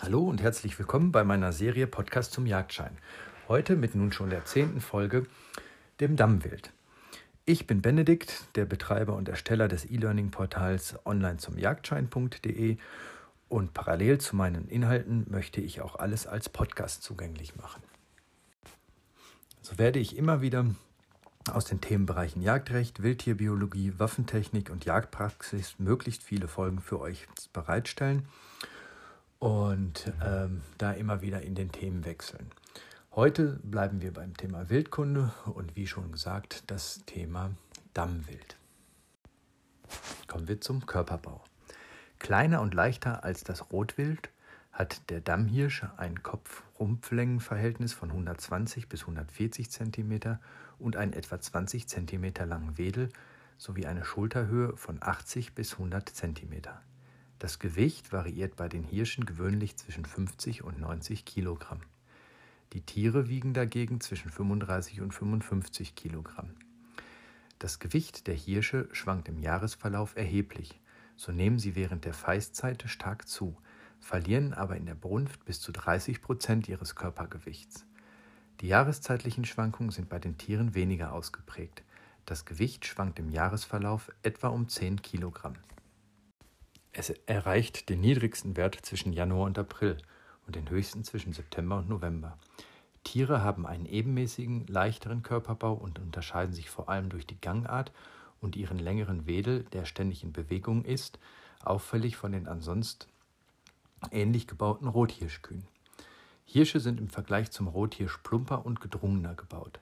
Hallo und herzlich willkommen bei meiner Serie Podcast zum Jagdschein. Heute mit nun schon der zehnten Folge, dem Dammwild. Ich bin Benedikt, der Betreiber und Ersteller des E-Learning-Portals online zum Jagdschein.de und parallel zu meinen Inhalten möchte ich auch alles als Podcast zugänglich machen. So werde ich immer wieder aus den Themenbereichen Jagdrecht, Wildtierbiologie, Waffentechnik und Jagdpraxis möglichst viele Folgen für euch bereitstellen und ähm, da immer wieder in den Themen wechseln. Heute bleiben wir beim Thema Wildkunde und wie schon gesagt das Thema Dammwild. Kommen wir zum Körperbau. Kleiner und leichter als das Rotwild hat der Dammhirsch ein Kopf-Rumpflängenverhältnis von 120 bis 140 cm und einen etwa 20 cm langen Wedel sowie eine Schulterhöhe von 80 bis 100 cm. Das Gewicht variiert bei den Hirschen gewöhnlich zwischen 50 und 90 Kilogramm. Die Tiere wiegen dagegen zwischen 35 und 55 Kilogramm. Das Gewicht der Hirsche schwankt im Jahresverlauf erheblich. So nehmen sie während der Feistzeit stark zu, verlieren aber in der Brunft bis zu 30 Prozent ihres Körpergewichts. Die jahreszeitlichen Schwankungen sind bei den Tieren weniger ausgeprägt. Das Gewicht schwankt im Jahresverlauf etwa um 10 Kilogramm. Es erreicht den niedrigsten Wert zwischen Januar und April und den höchsten zwischen September und November. Tiere haben einen ebenmäßigen, leichteren Körperbau und unterscheiden sich vor allem durch die Gangart und ihren längeren Wedel, der ständig in Bewegung ist, auffällig von den ansonsten ähnlich gebauten Rothirschkühen. Hirsche sind im Vergleich zum Rothirsch plumper und gedrungener gebaut.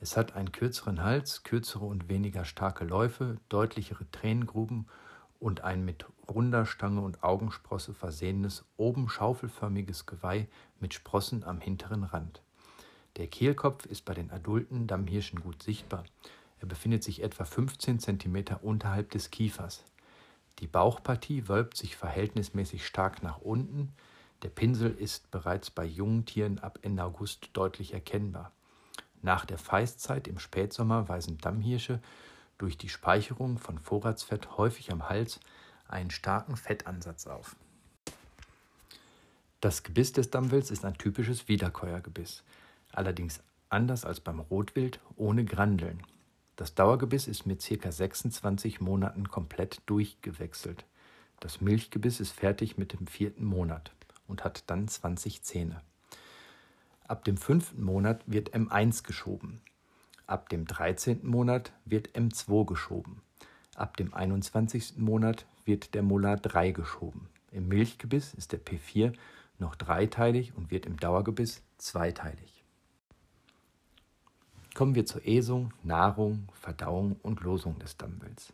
Es hat einen kürzeren Hals, kürzere und weniger starke Läufe, deutlichere Tränengruben und ein mit runder Stange und Augensprosse versehenes, oben schaufelförmiges Geweih mit Sprossen am hinteren Rand. Der Kehlkopf ist bei den adulten Dammhirschen gut sichtbar. Er befindet sich etwa 15 cm unterhalb des Kiefers. Die Bauchpartie wölbt sich verhältnismäßig stark nach unten. Der Pinsel ist bereits bei jungen Tieren ab Ende August deutlich erkennbar. Nach der Feistzeit im Spätsommer weisen Dammhirsche durch die Speicherung von Vorratsfett häufig am Hals einen starken Fettansatz auf. Das Gebiss des Dammwilds ist ein typisches Wiederkäuergebiss, allerdings anders als beim Rotwild ohne Grandeln. Das Dauergebiss ist mit ca. 26 Monaten komplett durchgewechselt. Das Milchgebiss ist fertig mit dem vierten Monat und hat dann 20 Zähne. Ab dem fünften Monat wird M1 geschoben. Ab dem 13. Monat wird M2 geschoben. Ab dem 21. Monat wird der Molar 3 geschoben. Im Milchgebiss ist der P4 noch dreiteilig und wird im Dauergebiss zweiteilig. Kommen wir zur Esung, Nahrung, Verdauung und Losung des Dammwilds.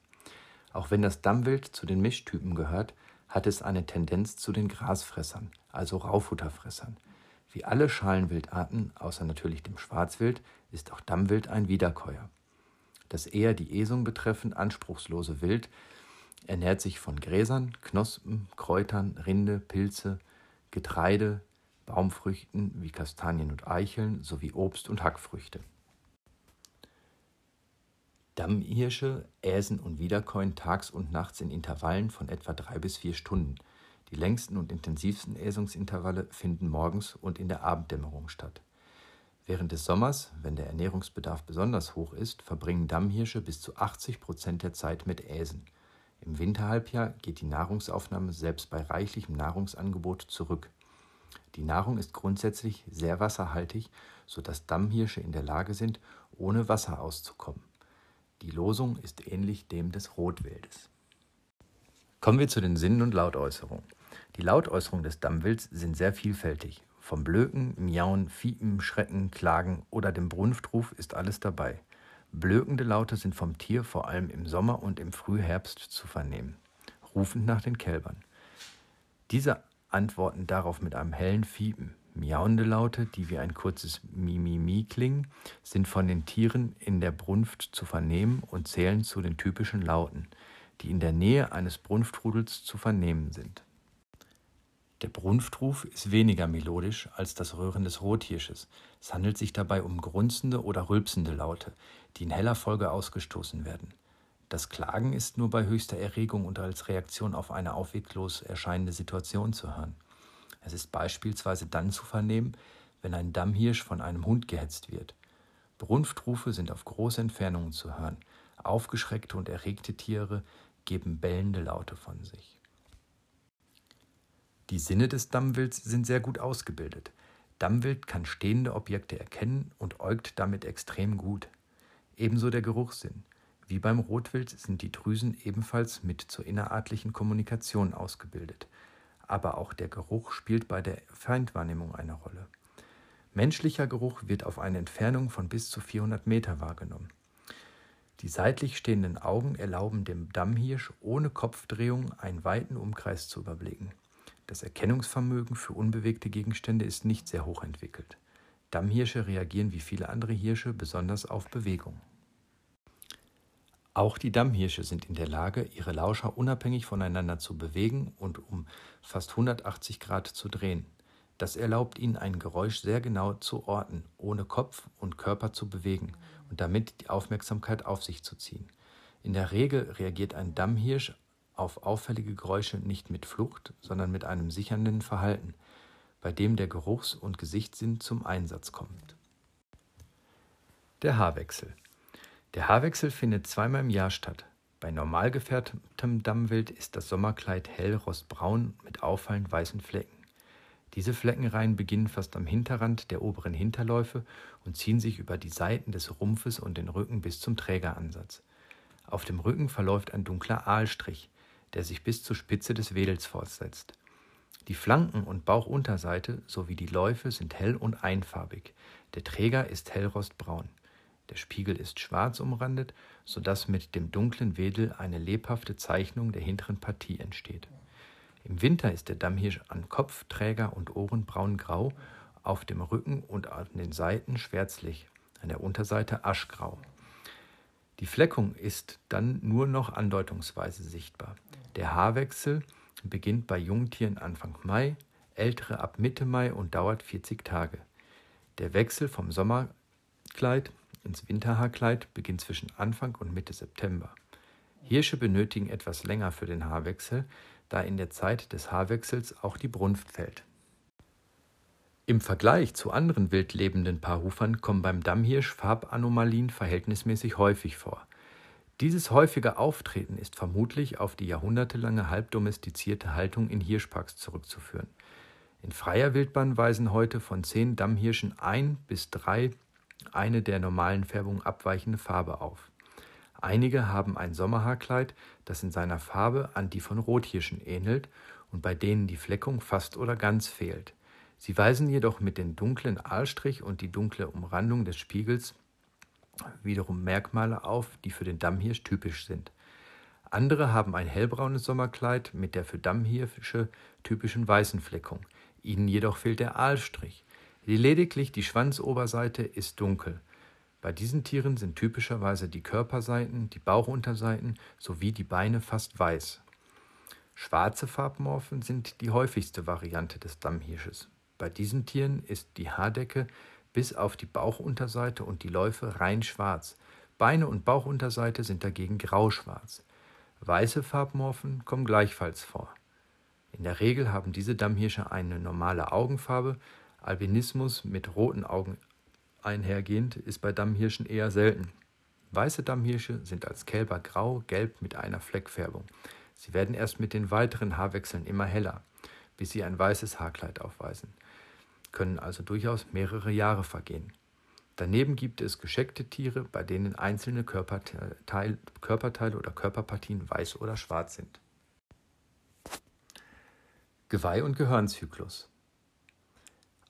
Auch wenn das Dammwild zu den Mischtypen gehört, hat es eine Tendenz zu den Grasfressern, also Raufutterfressern. Wie alle Schalenwildarten, außer natürlich dem Schwarzwild, ist auch Dammwild ein Wiederkäuer. Das eher die Esung betreffend anspruchslose Wild ernährt sich von Gräsern, Knospen, Kräutern, Rinde, Pilze, Getreide, Baumfrüchten wie Kastanien und Eicheln sowie Obst und Hackfrüchte. Dammhirsche äsen und wiederkäuen tags und nachts in Intervallen von etwa drei bis vier Stunden – die längsten und intensivsten Äsungsintervalle finden morgens und in der Abenddämmerung statt. Während des Sommers, wenn der Ernährungsbedarf besonders hoch ist, verbringen Dammhirsche bis zu 80 Prozent der Zeit mit Äsen. Im Winterhalbjahr geht die Nahrungsaufnahme selbst bei reichlichem Nahrungsangebot zurück. Die Nahrung ist grundsätzlich sehr wasserhaltig, sodass Dammhirsche in der Lage sind, ohne Wasser auszukommen. Die Losung ist ähnlich dem des Rotwildes. Kommen wir zu den Sinnen und Lautäußerungen. Die Lautäußerungen des Dammwilds sind sehr vielfältig. Vom Blöken, Miauen, Fiepen, Schrecken, Klagen oder dem Brunftruf ist alles dabei. Blökende Laute sind vom Tier vor allem im Sommer und im Frühherbst zu vernehmen, rufend nach den Kälbern. Diese antworten darauf mit einem hellen Fiepen. Miauende Laute, die wie ein kurzes Mimimi klingen, sind von den Tieren in der Brunft zu vernehmen und zählen zu den typischen Lauten die in der Nähe eines Brunftrudels zu vernehmen sind. Der Brunftruf ist weniger melodisch als das Röhren des Rothirsches. Es handelt sich dabei um grunzende oder rülpsende Laute, die in heller Folge ausgestoßen werden. Das Klagen ist nur bei höchster Erregung und als Reaktion auf eine aufweglos erscheinende Situation zu hören. Es ist beispielsweise dann zu vernehmen, wenn ein Dammhirsch von einem Hund gehetzt wird. Brunftrufe sind auf große Entfernungen zu hören. Aufgeschreckte und erregte Tiere geben bellende Laute von sich. Die Sinne des Dammwilds sind sehr gut ausgebildet. Dammwild kann stehende Objekte erkennen und äugt damit extrem gut. Ebenso der Geruchssinn. Wie beim Rotwild sind die Drüsen ebenfalls mit zur innerartlichen Kommunikation ausgebildet. Aber auch der Geruch spielt bei der Feindwahrnehmung eine Rolle. Menschlicher Geruch wird auf eine Entfernung von bis zu 400 Meter wahrgenommen. Die seitlich stehenden Augen erlauben dem Dammhirsch ohne Kopfdrehung einen weiten Umkreis zu überblicken. Das Erkennungsvermögen für unbewegte Gegenstände ist nicht sehr hoch entwickelt. Dammhirsche reagieren wie viele andere Hirsche besonders auf Bewegung. Auch die Dammhirsche sind in der Lage, ihre Lauscher unabhängig voneinander zu bewegen und um fast 180 Grad zu drehen. Das erlaubt ihnen, ein Geräusch sehr genau zu orten, ohne Kopf und Körper zu bewegen und damit die Aufmerksamkeit auf sich zu ziehen. In der Regel reagiert ein Dammhirsch auf auffällige Geräusche nicht mit Flucht, sondern mit einem sichernden Verhalten, bei dem der Geruchs- und Gesichtssinn zum Einsatz kommt. Der Haarwechsel. Der Haarwechsel findet zweimal im Jahr statt. Bei normal gefärbtem Dammwild ist das Sommerkleid hell rostbraun mit auffallend weißen Flecken. Diese Fleckenreihen beginnen fast am Hinterrand der oberen Hinterläufe und ziehen sich über die Seiten des Rumpfes und den Rücken bis zum Trägeransatz. Auf dem Rücken verläuft ein dunkler Aalstrich, der sich bis zur Spitze des Wedels fortsetzt. Die Flanken und Bauchunterseite sowie die Läufe sind hell und einfarbig. Der Träger ist hellrostbraun. Der Spiegel ist schwarz umrandet, so dass mit dem dunklen Wedel eine lebhafte Zeichnung der hinteren Partie entsteht. Im Winter ist der Dammhirsch an Kopf, Träger und Ohren braungrau, auf dem Rücken und an den Seiten schwärzlich, an der Unterseite aschgrau. Die Fleckung ist dann nur noch andeutungsweise sichtbar. Der Haarwechsel beginnt bei Jungtieren Anfang Mai, ältere ab Mitte Mai und dauert 40 Tage. Der Wechsel vom Sommerkleid ins Winterhaarkleid beginnt zwischen Anfang und Mitte September. Hirsche benötigen etwas länger für den Haarwechsel, da in der Zeit des Haarwechsels auch die Brunft fällt. Im Vergleich zu anderen wild lebenden Paarhufern kommen beim Dammhirsch Farbanomalien verhältnismäßig häufig vor. Dieses häufige Auftreten ist vermutlich auf die jahrhundertelange halbdomestizierte Haltung in Hirschparks zurückzuführen. In freier Wildbahn weisen heute von zehn Dammhirschen ein bis drei eine der normalen Färbung abweichende Farbe auf. Einige haben ein Sommerhaarkleid, das in seiner Farbe an die von Rothirschen ähnelt und bei denen die Fleckung fast oder ganz fehlt. Sie weisen jedoch mit dem dunklen Aalstrich und die dunkle Umrandung des Spiegels wiederum Merkmale auf, die für den Dammhirsch typisch sind. Andere haben ein hellbraunes Sommerkleid mit der für Dammhirsche typischen weißen Fleckung. Ihnen jedoch fehlt der Aalstrich. Lediglich die Schwanzoberseite ist dunkel. Bei diesen Tieren sind typischerweise die Körperseiten, die Bauchunterseiten sowie die Beine fast weiß. Schwarze Farbmorphen sind die häufigste Variante des Dammhirsches. Bei diesen Tieren ist die Haardecke bis auf die Bauchunterseite und die Läufe rein schwarz. Beine und Bauchunterseite sind dagegen grauschwarz. Weiße Farbmorphen kommen gleichfalls vor. In der Regel haben diese Dammhirsche eine normale Augenfarbe, Albinismus mit roten Augen einhergehend ist bei Dammhirschen eher selten. Weiße Dammhirsche sind als Kälber grau, gelb mit einer Fleckfärbung. Sie werden erst mit den weiteren Haarwechseln immer heller, bis sie ein weißes Haarkleid aufweisen, können also durchaus mehrere Jahre vergehen. Daneben gibt es gescheckte Tiere, bei denen einzelne Körperteile, Körperteile oder Körperpartien weiß oder schwarz sind. Geweih- und Gehirnzyklus.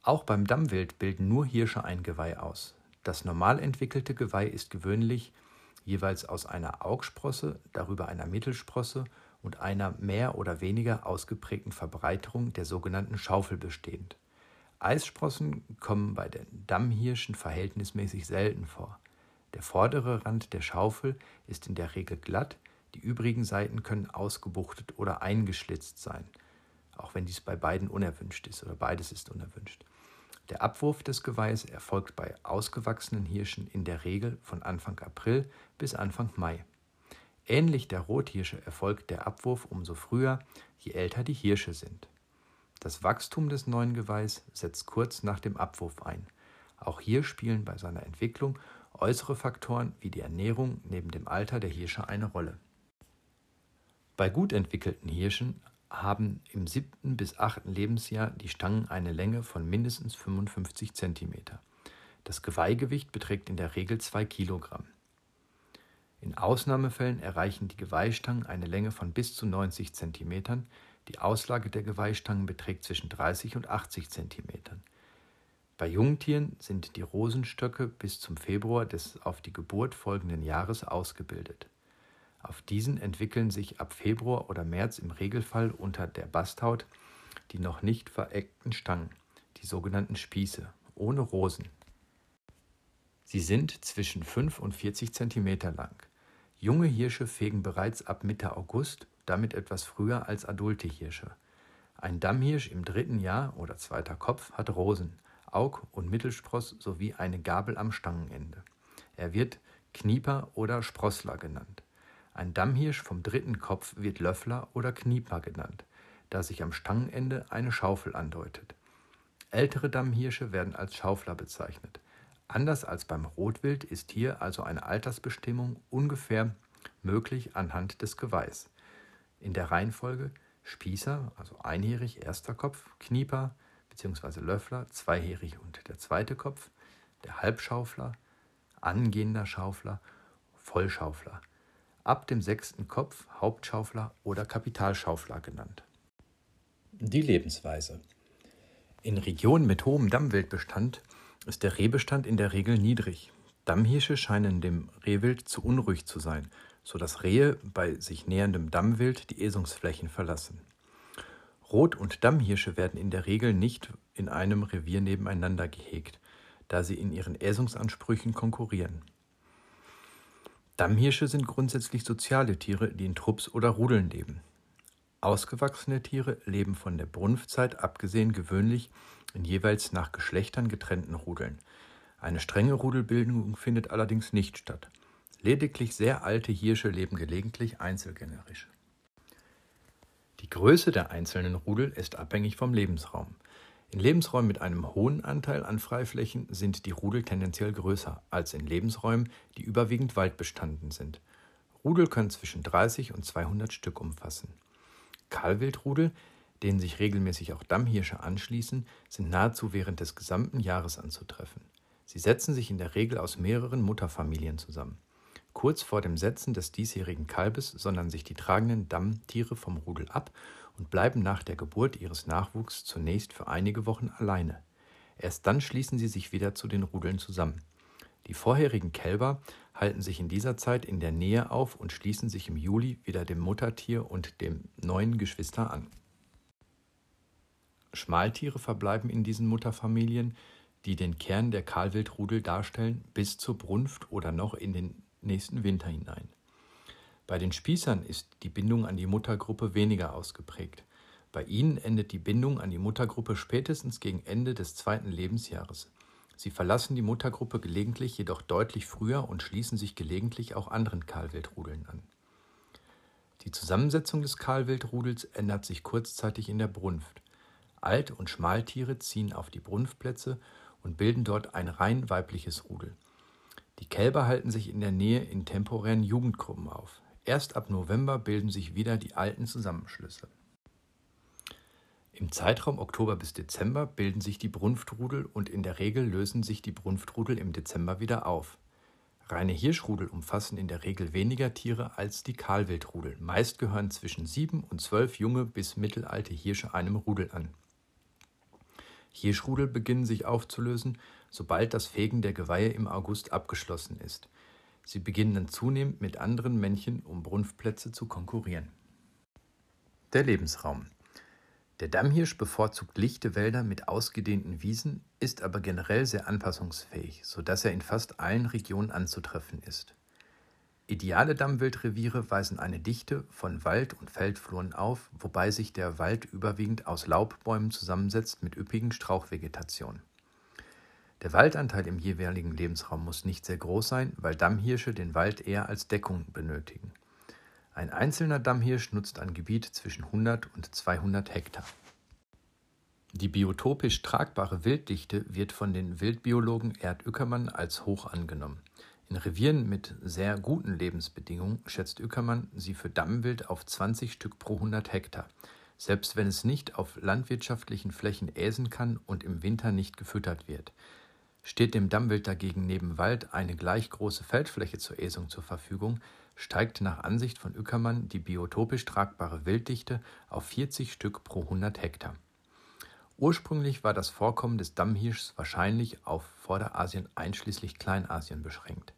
Auch beim Dammwild bilden nur Hirsche ein Geweih aus. Das normal entwickelte Geweih ist gewöhnlich jeweils aus einer Augsprosse, darüber einer Mittelsprosse und einer mehr oder weniger ausgeprägten Verbreiterung der sogenannten Schaufel bestehend. Eissprossen kommen bei den Dammhirschen verhältnismäßig selten vor. Der vordere Rand der Schaufel ist in der Regel glatt, die übrigen Seiten können ausgebuchtet oder eingeschlitzt sein, auch wenn dies bei beiden unerwünscht ist oder beides ist unerwünscht. Der Abwurf des Geweihs erfolgt bei ausgewachsenen Hirschen in der Regel von Anfang April bis Anfang Mai. Ähnlich der Rothirsche erfolgt der Abwurf umso früher, je älter die Hirsche sind. Das Wachstum des neuen Geweihs setzt kurz nach dem Abwurf ein. Auch hier spielen bei seiner Entwicklung äußere Faktoren wie die Ernährung neben dem Alter der Hirsche eine Rolle. Bei gut entwickelten Hirschen haben im siebten bis achten Lebensjahr die Stangen eine Länge von mindestens 55 cm. Das Geweihgewicht beträgt in der Regel 2 Kilogramm. In Ausnahmefällen erreichen die Geweihstangen eine Länge von bis zu 90 cm. Die Auslage der Geweihstangen beträgt zwischen 30 und 80 cm. Bei Jungtieren sind die Rosenstöcke bis zum Februar des auf die Geburt folgenden Jahres ausgebildet. Auf diesen entwickeln sich ab Februar oder März im Regelfall unter der Basthaut die noch nicht vereckten Stangen, die sogenannten Spieße, ohne Rosen. Sie sind zwischen 5 und 40 cm lang. Junge Hirsche fegen bereits ab Mitte August, damit etwas früher als adulte Hirsche. Ein Dammhirsch im dritten Jahr oder zweiter Kopf hat Rosen, Aug- und Mittelspross sowie eine Gabel am Stangenende. Er wird Knieper oder Sprossler genannt. Ein Dammhirsch vom dritten Kopf wird Löffler oder Knieper genannt, da sich am Stangenende eine Schaufel andeutet. Ältere Dammhirsche werden als Schaufler bezeichnet. Anders als beim Rotwild ist hier also eine Altersbestimmung ungefähr möglich anhand des Geweihs. In der Reihenfolge Spießer, also einjährig, erster Kopf, Knieper bzw. Löffler, zweijährig und der zweite Kopf, der Halbschaufler, angehender Schaufler, Vollschaufler. Ab dem sechsten Kopf Hauptschaufler oder Kapitalschaufler genannt. Die Lebensweise. In Regionen mit hohem Dammwildbestand ist der Rehbestand in der Regel niedrig. Dammhirsche scheinen dem Rehwild zu unruhig zu sein, so dass Rehe bei sich näherndem Dammwild die Esungsflächen verlassen. Rot- und Dammhirsche werden in der Regel nicht in einem Revier nebeneinander gehegt, da sie in ihren Äsungsansprüchen konkurrieren. Dammhirsche sind grundsätzlich soziale Tiere, die in Trupps oder Rudeln leben. Ausgewachsene Tiere leben von der Brunftzeit abgesehen gewöhnlich in jeweils nach Geschlechtern getrennten Rudeln. Eine strenge Rudelbildung findet allerdings nicht statt. Lediglich sehr alte Hirsche leben gelegentlich einzelgängerisch. Die Größe der einzelnen Rudel ist abhängig vom Lebensraum. In Lebensräumen mit einem hohen Anteil an Freiflächen sind die Rudel tendenziell größer als in Lebensräumen, die überwiegend waldbestanden sind. Rudel können zwischen 30 und 200 Stück umfassen. Kahlwildrudel denen sich regelmäßig auch Dammhirsche anschließen, sind nahezu während des gesamten Jahres anzutreffen. Sie setzen sich in der Regel aus mehreren Mutterfamilien zusammen. Kurz vor dem Setzen des diesjährigen Kalbes sondern sich die tragenden Dammtiere vom Rudel ab und bleiben nach der Geburt ihres Nachwuchs zunächst für einige Wochen alleine. Erst dann schließen sie sich wieder zu den Rudeln zusammen. Die vorherigen Kälber halten sich in dieser Zeit in der Nähe auf und schließen sich im Juli wieder dem Muttertier und dem neuen Geschwister an. Schmaltiere verbleiben in diesen Mutterfamilien, die den Kern der Kahlwildrudel darstellen, bis zur Brunft oder noch in den nächsten Winter hinein. Bei den Spießern ist die Bindung an die Muttergruppe weniger ausgeprägt. Bei ihnen endet die Bindung an die Muttergruppe spätestens gegen Ende des zweiten Lebensjahres. Sie verlassen die Muttergruppe gelegentlich jedoch deutlich früher und schließen sich gelegentlich auch anderen Kahlwildrudeln an. Die Zusammensetzung des Kahlwildrudels ändert sich kurzzeitig in der Brunft. Alt- und Schmaltiere ziehen auf die Brunftplätze und bilden dort ein rein weibliches Rudel. Die Kälber halten sich in der Nähe in temporären Jugendgruppen auf. Erst ab November bilden sich wieder die alten Zusammenschlüsse. Im Zeitraum Oktober bis Dezember bilden sich die Brunftrudel und in der Regel lösen sich die Brunftrudel im Dezember wieder auf. Reine Hirschrudel umfassen in der Regel weniger Tiere als die Kahlwildrudel. Meist gehören zwischen sieben und zwölf junge bis mittelalte Hirsche einem Rudel an. Hirschrudel beginnen sich aufzulösen, sobald das Fegen der Geweihe im August abgeschlossen ist. Sie beginnen dann zunehmend mit anderen Männchen um Brunftplätze zu konkurrieren. Der Lebensraum. Der Dammhirsch bevorzugt lichte Wälder mit ausgedehnten Wiesen, ist aber generell sehr anpassungsfähig, sodass er in fast allen Regionen anzutreffen ist. Ideale Dammwildreviere weisen eine Dichte von Wald- und Feldfluren auf, wobei sich der Wald überwiegend aus Laubbäumen zusammensetzt mit üppigen Strauchvegetation. Der Waldanteil im jeweiligen Lebensraum muss nicht sehr groß sein, weil Dammhirsche den Wald eher als Deckung benötigen. Ein einzelner Dammhirsch nutzt ein Gebiet zwischen 100 und 200 Hektar. Die biotopisch tragbare Wilddichte wird von den Wildbiologen Erd Ueckermann als hoch angenommen. In Revieren mit sehr guten Lebensbedingungen schätzt Ueckermann sie für Dammwild auf 20 Stück pro 100 Hektar, selbst wenn es nicht auf landwirtschaftlichen Flächen äsen kann und im Winter nicht gefüttert wird. Steht dem Dammwild dagegen neben Wald eine gleich große Feldfläche zur Äsung zur Verfügung, steigt nach Ansicht von Ueckermann die biotopisch tragbare Wilddichte auf 40 Stück pro 100 Hektar. Ursprünglich war das Vorkommen des Dammhirschs wahrscheinlich auf Vorderasien einschließlich Kleinasien beschränkt.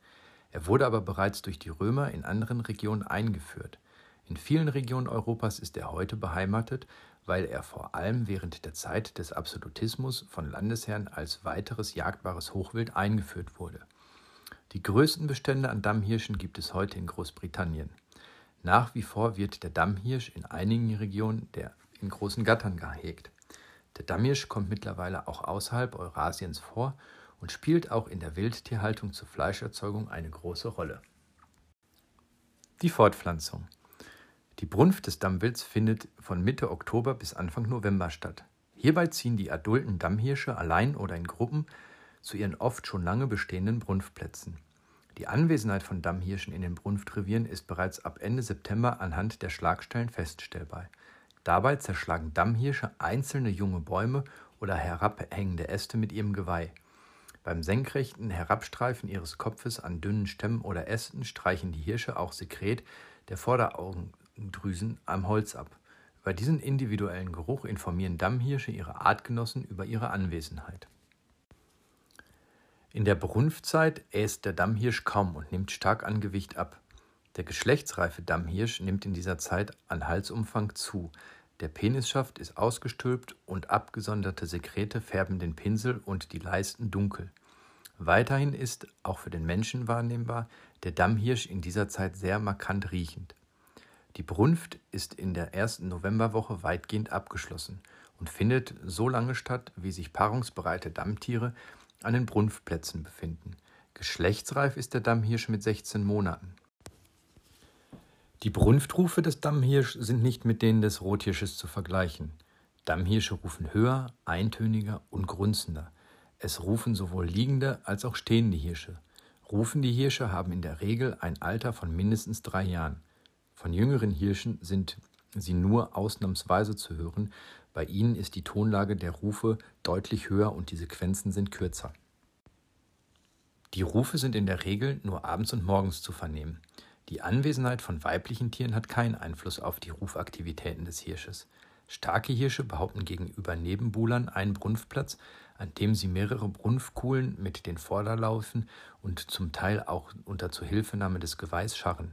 Er wurde aber bereits durch die Römer in anderen Regionen eingeführt. In vielen Regionen Europas ist er heute beheimatet, weil er vor allem während der Zeit des Absolutismus von Landesherren als weiteres jagdbares Hochwild eingeführt wurde. Die größten Bestände an Dammhirschen gibt es heute in Großbritannien. Nach wie vor wird der Dammhirsch in einigen Regionen der in großen Gattern gehegt. Der Dammhirsch kommt mittlerweile auch außerhalb Eurasiens vor und spielt auch in der Wildtierhaltung zur Fleischerzeugung eine große Rolle. Die Fortpflanzung. Die Brunft des Dammwilds findet von Mitte Oktober bis Anfang November statt. Hierbei ziehen die adulten Dammhirsche allein oder in Gruppen zu ihren oft schon lange bestehenden Brunftplätzen. Die Anwesenheit von Dammhirschen in den Brunftrevieren ist bereits ab Ende September anhand der Schlagstellen feststellbar. Dabei zerschlagen Dammhirsche einzelne junge Bäume oder herabhängende Äste mit ihrem Geweih. Beim senkrechten Herabstreifen ihres Kopfes an dünnen Stämmen oder Ästen streichen die Hirsche auch Sekret der Vorderaugendrüsen am Holz ab. Über diesen individuellen Geruch informieren Dammhirsche ihre Artgenossen über ihre Anwesenheit. In der Brunftzeit äst der Dammhirsch kaum und nimmt stark an Gewicht ab. Der geschlechtsreife Dammhirsch nimmt in dieser Zeit an Halsumfang zu. Der Penisschaft ist ausgestülpt und abgesonderte Sekrete färben den Pinsel und die Leisten dunkel. Weiterhin ist, auch für den Menschen wahrnehmbar, der Dammhirsch in dieser Zeit sehr markant riechend. Die Brunft ist in der ersten Novemberwoche weitgehend abgeschlossen und findet so lange statt, wie sich paarungsbereite Dammtiere an den Brunftplätzen befinden. Geschlechtsreif ist der Dammhirsch mit 16 Monaten. Die Brunftrufe des Dammhirsch sind nicht mit denen des Rothirsches zu vergleichen. Dammhirsche rufen höher, eintöniger und grunzender. Es rufen sowohl liegende als auch stehende Hirsche. Rufende Hirsche haben in der Regel ein Alter von mindestens drei Jahren. Von jüngeren Hirschen sind sie nur ausnahmsweise zu hören. Bei ihnen ist die Tonlage der Rufe deutlich höher und die Sequenzen sind kürzer. Die Rufe sind in der Regel nur abends und morgens zu vernehmen. Die Anwesenheit von weiblichen Tieren hat keinen Einfluss auf die Rufaktivitäten des Hirsches. Starke Hirsche behaupten gegenüber Nebenbuhlern einen Brunftplatz, an dem sie mehrere Brunftkuhlen mit den Vorderlaufen und zum Teil auch unter Zuhilfenahme des Geweihs scharren.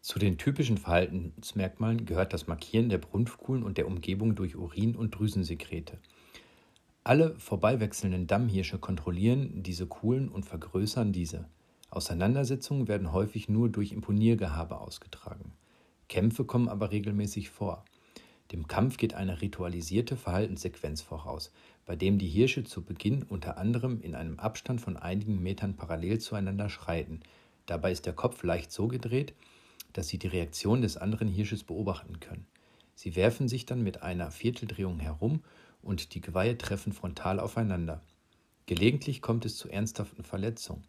Zu den typischen Verhaltensmerkmalen gehört das Markieren der Brunftkuhlen und der Umgebung durch Urin- und Drüsensekrete. Alle vorbeiwechselnden Dammhirsche kontrollieren diese Kuhlen und vergrößern diese. Auseinandersetzungen werden häufig nur durch Imponiergehabe ausgetragen. Kämpfe kommen aber regelmäßig vor. Dem Kampf geht eine ritualisierte Verhaltenssequenz voraus, bei dem die Hirsche zu Beginn unter anderem in einem Abstand von einigen Metern parallel zueinander schreiten. Dabei ist der Kopf leicht so gedreht, dass sie die Reaktion des anderen Hirsches beobachten können. Sie werfen sich dann mit einer Vierteldrehung herum und die Geweihe treffen frontal aufeinander. Gelegentlich kommt es zu ernsthaften Verletzungen.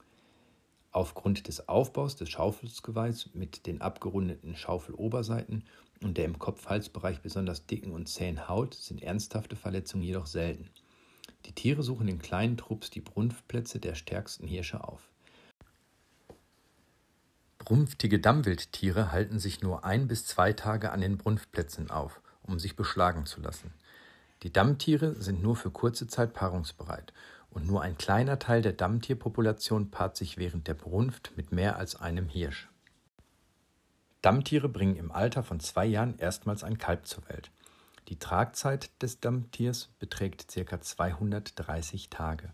Aufgrund des Aufbaus des Schaufelsgeweihs mit den abgerundeten Schaufeloberseiten und der im Kopf-Halsbereich besonders dicken und zähen Haut sind ernsthafte Verletzungen jedoch selten. Die Tiere suchen in kleinen Trupps die Brunftplätze der stärksten Hirsche auf. Brunftige Dammwildtiere halten sich nur ein bis zwei Tage an den Brunftplätzen auf, um sich beschlagen zu lassen. Die Dammtiere sind nur für kurze Zeit paarungsbereit und nur ein kleiner Teil der Dammtierpopulation paart sich während der Brunft mit mehr als einem Hirsch. Dammtiere bringen im Alter von zwei Jahren erstmals ein Kalb zur Welt. Die Tragzeit des Dammtiers beträgt ca. 230 Tage.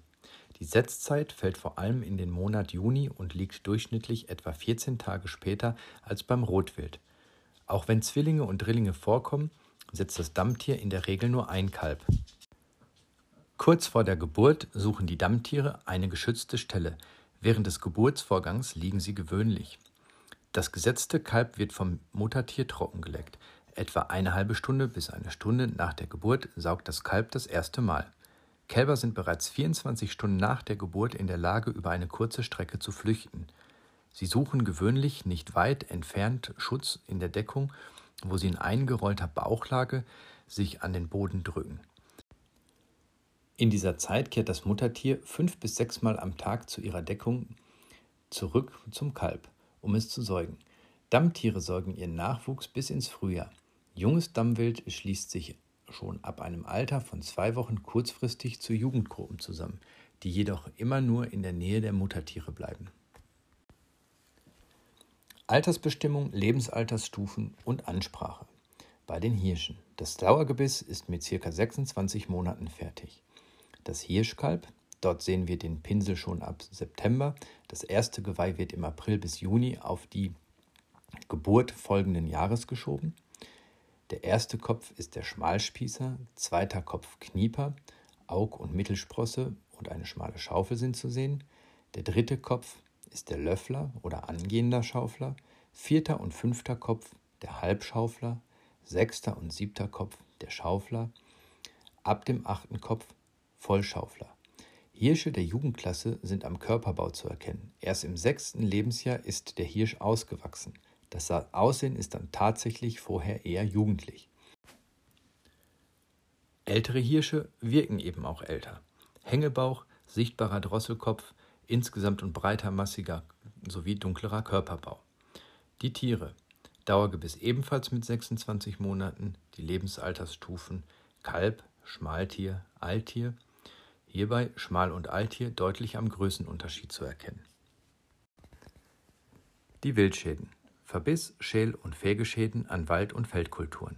Die Setzzeit fällt vor allem in den Monat Juni und liegt durchschnittlich etwa 14 Tage später als beim Rotwild. Auch wenn Zwillinge und Drillinge vorkommen, setzt das Dammtier in der Regel nur ein Kalb. Kurz vor der Geburt suchen die Dammtiere eine geschützte Stelle. Während des Geburtsvorgangs liegen sie gewöhnlich. Das gesetzte Kalb wird vom Muttertier trockengeleckt. Etwa eine halbe Stunde bis eine Stunde nach der Geburt saugt das Kalb das erste Mal. Kälber sind bereits 24 Stunden nach der Geburt in der Lage, über eine kurze Strecke zu flüchten. Sie suchen gewöhnlich nicht weit entfernt Schutz in der Deckung, wo sie in eingerollter Bauchlage sich an den Boden drücken. In dieser Zeit kehrt das Muttertier fünf bis sechsmal am Tag zu ihrer Deckung zurück zum Kalb, um es zu säugen. Dammtiere säugen ihren Nachwuchs bis ins Frühjahr. Junges Dammwild schließt sich schon ab einem Alter von zwei Wochen kurzfristig zu Jugendgruppen zusammen, die jedoch immer nur in der Nähe der Muttertiere bleiben. Altersbestimmung, Lebensaltersstufen und Ansprache. Bei den Hirschen. Das Dauergebiss ist mit ca. 26 Monaten fertig. Das Hirschkalb, dort sehen wir den Pinsel schon ab September. Das erste Geweih wird im April bis Juni auf die Geburt folgenden Jahres geschoben. Der erste Kopf ist der Schmalspießer, zweiter Kopf Knieper, Aug- und Mittelsprosse und eine schmale Schaufel sind zu sehen. Der dritte Kopf ist der Löffler oder angehender Schaufler, vierter und fünfter Kopf der Halbschaufler, sechster und siebter Kopf der Schaufler, ab dem achten Kopf Vollschaufler. Hirsche der Jugendklasse sind am Körperbau zu erkennen. Erst im sechsten Lebensjahr ist der Hirsch ausgewachsen. Das Aussehen ist dann tatsächlich vorher eher jugendlich. Ältere Hirsche wirken eben auch älter. Hängebauch, sichtbarer Drosselkopf, insgesamt und breiter, massiger sowie dunklerer Körperbau. Die Tiere. Dauergebiss ebenfalls mit 26 Monaten, die Lebensaltersstufen Kalb, Schmaltier, Alttier. Hierbei Schmal- und Alttier deutlich am Größenunterschied zu erkennen. Die Wildschäden. Verbiss, Schäl- und Fegeschäden an Wald- und Feldkulturen.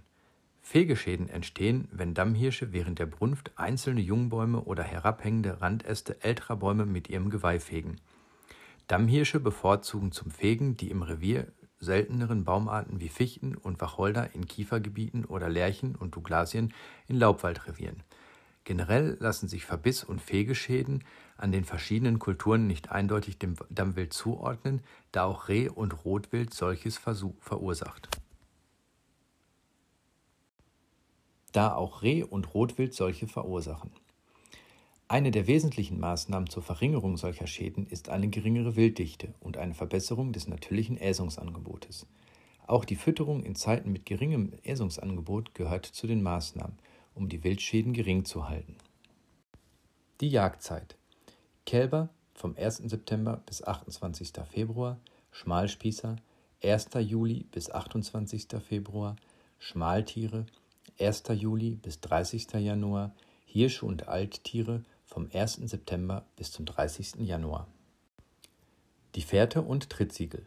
Fegeschäden entstehen, wenn Dammhirsche während der Brunft einzelne Jungbäume oder herabhängende Randäste älterer Bäume mit ihrem Geweih fegen. Dammhirsche bevorzugen zum Fegen die im Revier selteneren Baumarten wie Fichten und Wacholder in Kiefergebieten oder Lärchen und Douglasien in Laubwaldrevieren. Generell lassen sich Verbiss- und Fegeschäden an den verschiedenen Kulturen nicht eindeutig dem Dammwild zuordnen, da auch Reh- und Rotwild solches verursacht. da auch Reh- und Rotwild solche verursachen. Eine der wesentlichen Maßnahmen zur Verringerung solcher Schäden ist eine geringere Wilddichte und eine Verbesserung des natürlichen Äsungsangebotes. Auch die Fütterung in Zeiten mit geringem Äsungsangebot gehört zu den Maßnahmen, um die Wildschäden gering zu halten. Die Jagdzeit. Kälber vom 1. September bis 28. Februar, Schmalspießer 1. Juli bis 28. Februar, Schmaltiere 1. Juli bis 30. Januar, Hirsche und Alttiere vom 1. September bis zum 30. Januar. Die Fährte und Trittsiegel.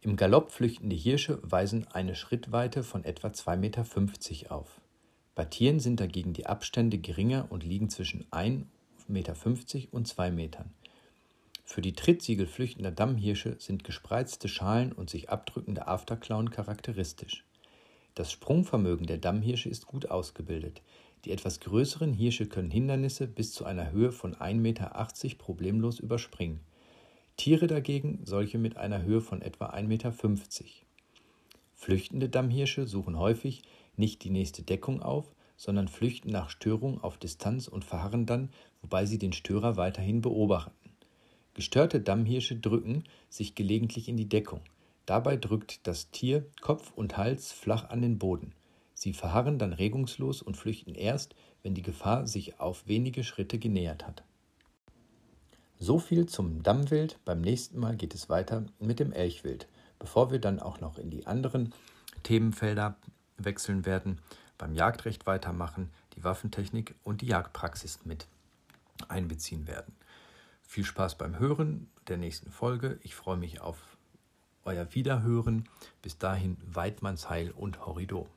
Im Galopp flüchtende Hirsche weisen eine Schrittweite von etwa 2,50 Meter auf. Bei Tieren sind dagegen die Abstände geringer und liegen zwischen 1,50 Meter und 2 Metern. Für die Trittsiegel flüchtender Dammhirsche sind gespreizte Schalen und sich abdrückende Afterklauen charakteristisch. Das Sprungvermögen der Dammhirsche ist gut ausgebildet. Die etwas größeren Hirsche können Hindernisse bis zu einer Höhe von 1,80 Meter problemlos überspringen. Tiere dagegen solche mit einer Höhe von etwa 1,50 Meter. Flüchtende Dammhirsche suchen häufig nicht die nächste Deckung auf, sondern flüchten nach Störung auf Distanz und verharren dann, wobei sie den Störer weiterhin beobachten. Gestörte Dammhirsche drücken sich gelegentlich in die Deckung. Dabei drückt das Tier Kopf und Hals flach an den Boden. Sie verharren dann regungslos und flüchten erst, wenn die Gefahr sich auf wenige Schritte genähert hat. So viel zum Dammwild. Beim nächsten Mal geht es weiter mit dem Elchwild, bevor wir dann auch noch in die anderen Themenfelder wechseln werden, beim Jagdrecht weitermachen, die Waffentechnik und die Jagdpraxis mit einbeziehen werden. Viel Spaß beim Hören der nächsten Folge. Ich freue mich auf euer Wiederhören. Bis dahin Weidmannsheil und Horrido.